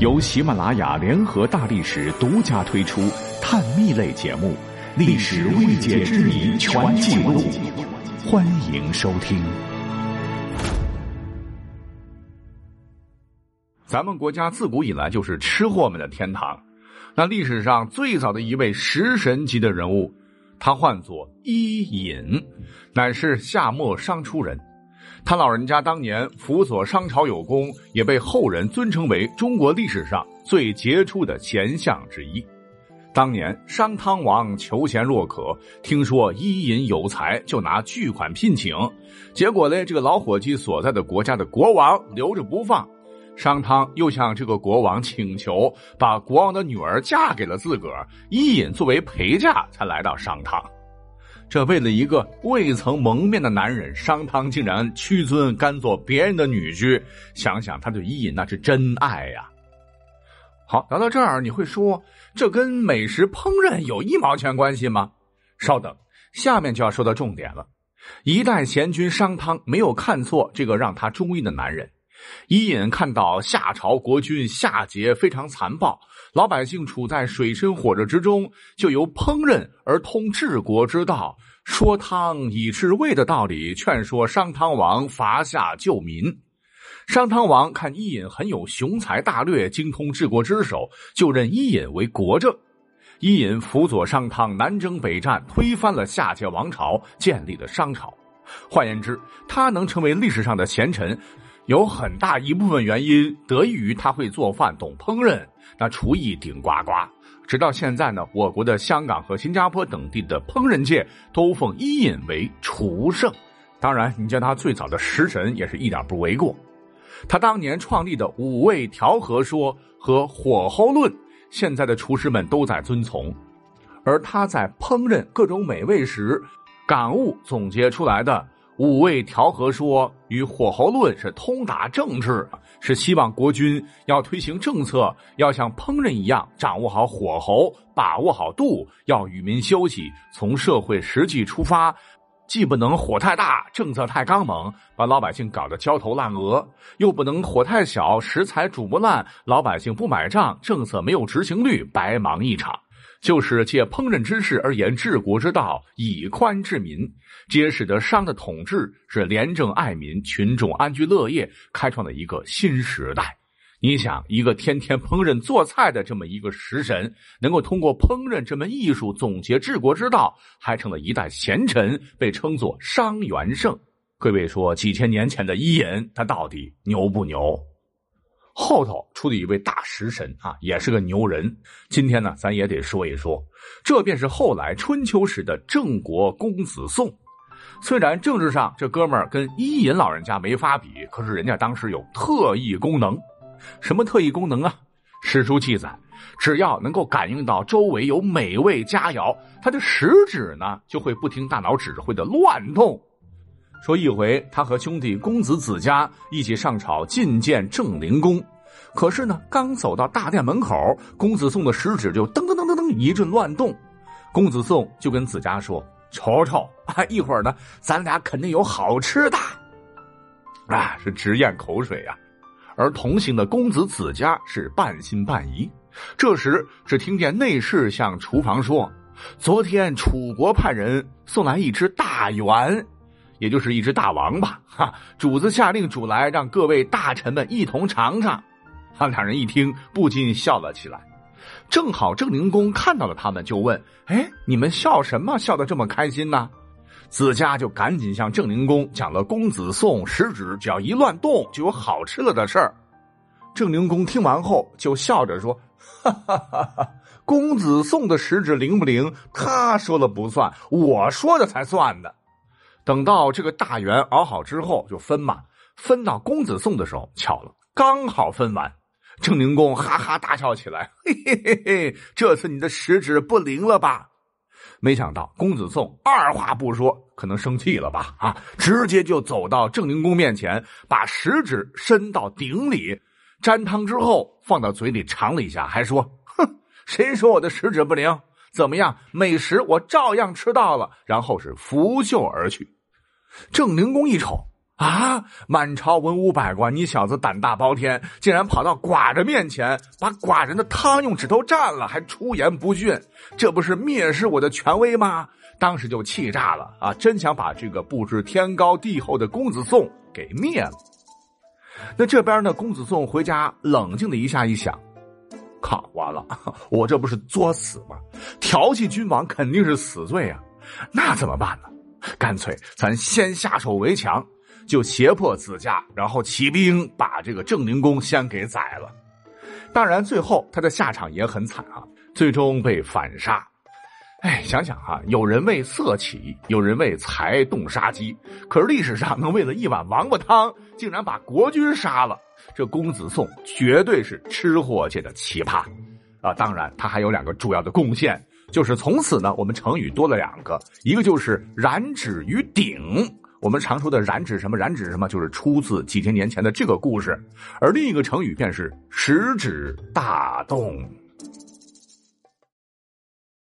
由喜马拉雅联合大历史独家推出探秘类节目《历史未解之谜全记录》，欢迎收听。咱们国家自古以来就是吃货们的天堂。那历史上最早的一位食神级的人物，他唤作伊尹，乃是夏末商初人。他老人家当年辅佐商朝有功，也被后人尊称为中国历史上最杰出的贤相之一。当年商汤王求贤若渴，听说伊尹有才，就拿巨款聘请。结果呢，这个老伙计所在的国家的国王留着不放。商汤又向这个国王请求，把国王的女儿嫁给了自个儿，伊尹作为陪嫁才来到商汤。这为了一个未曾蒙面的男人，商汤竟然屈尊甘做别人的女婿。想想他对伊尹那是真爱呀！好，聊到这儿，你会说这跟美食烹饪有一毛钱关系吗？稍等，下面就要说到重点了。一代贤君商汤没有看错这个让他中意的男人。伊尹看到夏朝国君夏桀非常残暴，老百姓处在水深火热之中，就由烹饪而通治国之道，说汤以治味的道理，劝说商汤王伐夏救民。商汤王看伊尹很有雄才大略，精通治国之手，就任伊尹为国政。伊尹辅佐商汤南征北战，推翻了夏桀王朝，建立了商朝。换言之，他能成为历史上的贤臣。有很大一部分原因得益于他会做饭、懂烹饪，那厨艺顶呱呱。直到现在呢，我国的香港和新加坡等地的烹饪界都奉伊尹为厨圣。当然，你叫他最早的食神也是一点不为过。他当年创立的五味调和说和火候论，现在的厨师们都在遵从。而他在烹饪各种美味时，感悟总结出来的。五味调和说与火候论是通达政治，是希望国君要推行政策，要像烹饪一样掌握好火候，把握好度，要与民休息，从社会实际出发，既不能火太大，政策太刚猛，把老百姓搞得焦头烂额，又不能火太小，食材煮不烂，老百姓不买账，政策没有执行率，白忙一场。就是借烹饪之事而言治国之道，以宽治民，这也使得商的统治是廉政爱民，群众安居乐业，开创了一个新时代。你想，一个天天烹饪做菜的这么一个食神，能够通过烹饪这门艺术总结治国之道，还成了一代贤臣，被称作商元圣。各位说，几千年前的伊尹，他到底牛不牛？后头出了一位大食神啊，也是个牛人。今天呢，咱也得说一说，这便是后来春秋时的郑国公子宋。虽然政治上这哥们儿跟伊尹老人家没法比，可是人家当时有特异功能。什么特异功能啊？史书记载，只要能够感应到周围有美味佳肴，他的食指呢就会不听大脑指挥的乱动。说一回，他和兄弟公子子家一起上朝觐见郑灵公，可是呢，刚走到大殿门口，公子宋的食指就噔噔噔噔噔一阵乱动。公子宋就跟子家说：“瞅瞅，啊，一会儿呢，咱俩肯定有好吃的。”啊，是直咽口水呀。而同行的公子子家是半信半疑。这时，只听见内侍向厨房说：“昨天楚国派人送来一只大圆。”也就是一只大王吧，哈！主子下令煮来，让各位大臣们一同尝尝。哈，两人一听，不禁笑了起来。正好郑灵公看到了他们，就问：“哎，你们笑什么？笑得这么开心呢？”子家就赶紧向郑灵公讲了公子宋食指只要一乱动就有好吃了的事儿。郑灵公听完后就笑着说：“哈哈哈哈公子宋的食指灵不灵？他说了不算，我说的才算呢。”等到这个大圆熬好之后，就分嘛。分到公子宋的时候，巧了，刚好分完。郑灵公哈哈大笑起来，嘿嘿嘿嘿，这次你的食指不灵了吧？没想到公子宋二话不说，可能生气了吧？啊，直接就走到郑灵公面前，把食指伸到鼎里，沾汤之后放到嘴里尝了一下，还说：“哼，谁说我的食指不灵？”怎么样？美食我照样吃到了，然后是拂袖而去。郑灵公一瞅啊！满朝文武百官，你小子胆大包天，竟然跑到寡人面前，把寡人的汤用指头蘸了，还出言不逊，这不是蔑视我的权威吗？当时就气炸了啊！真想把这个不知天高地厚的公子宋给灭了。那这边呢？公子宋回家冷静的一下，一想，靠，完了，我这不是作死吗？调戏君王肯定是死罪啊！那怎么办呢？干脆咱先下手为强。就胁迫子家，然后起兵把这个郑灵公先给宰了。当然，最后他的下场也很惨啊，最终被反杀。哎，想想哈，有人为色起，有人为财动杀机，可是历史上能为了一碗王八汤，竟然把国君杀了，这公子宋绝对是吃货界的奇葩啊！当然，他还有两个主要的贡献，就是从此呢，我们成语多了两个，一个就是染指于鼎。我们常说的“染指什么染指什么”，就是出自几千年前的这个故事，而另一个成语便是“食指大动”。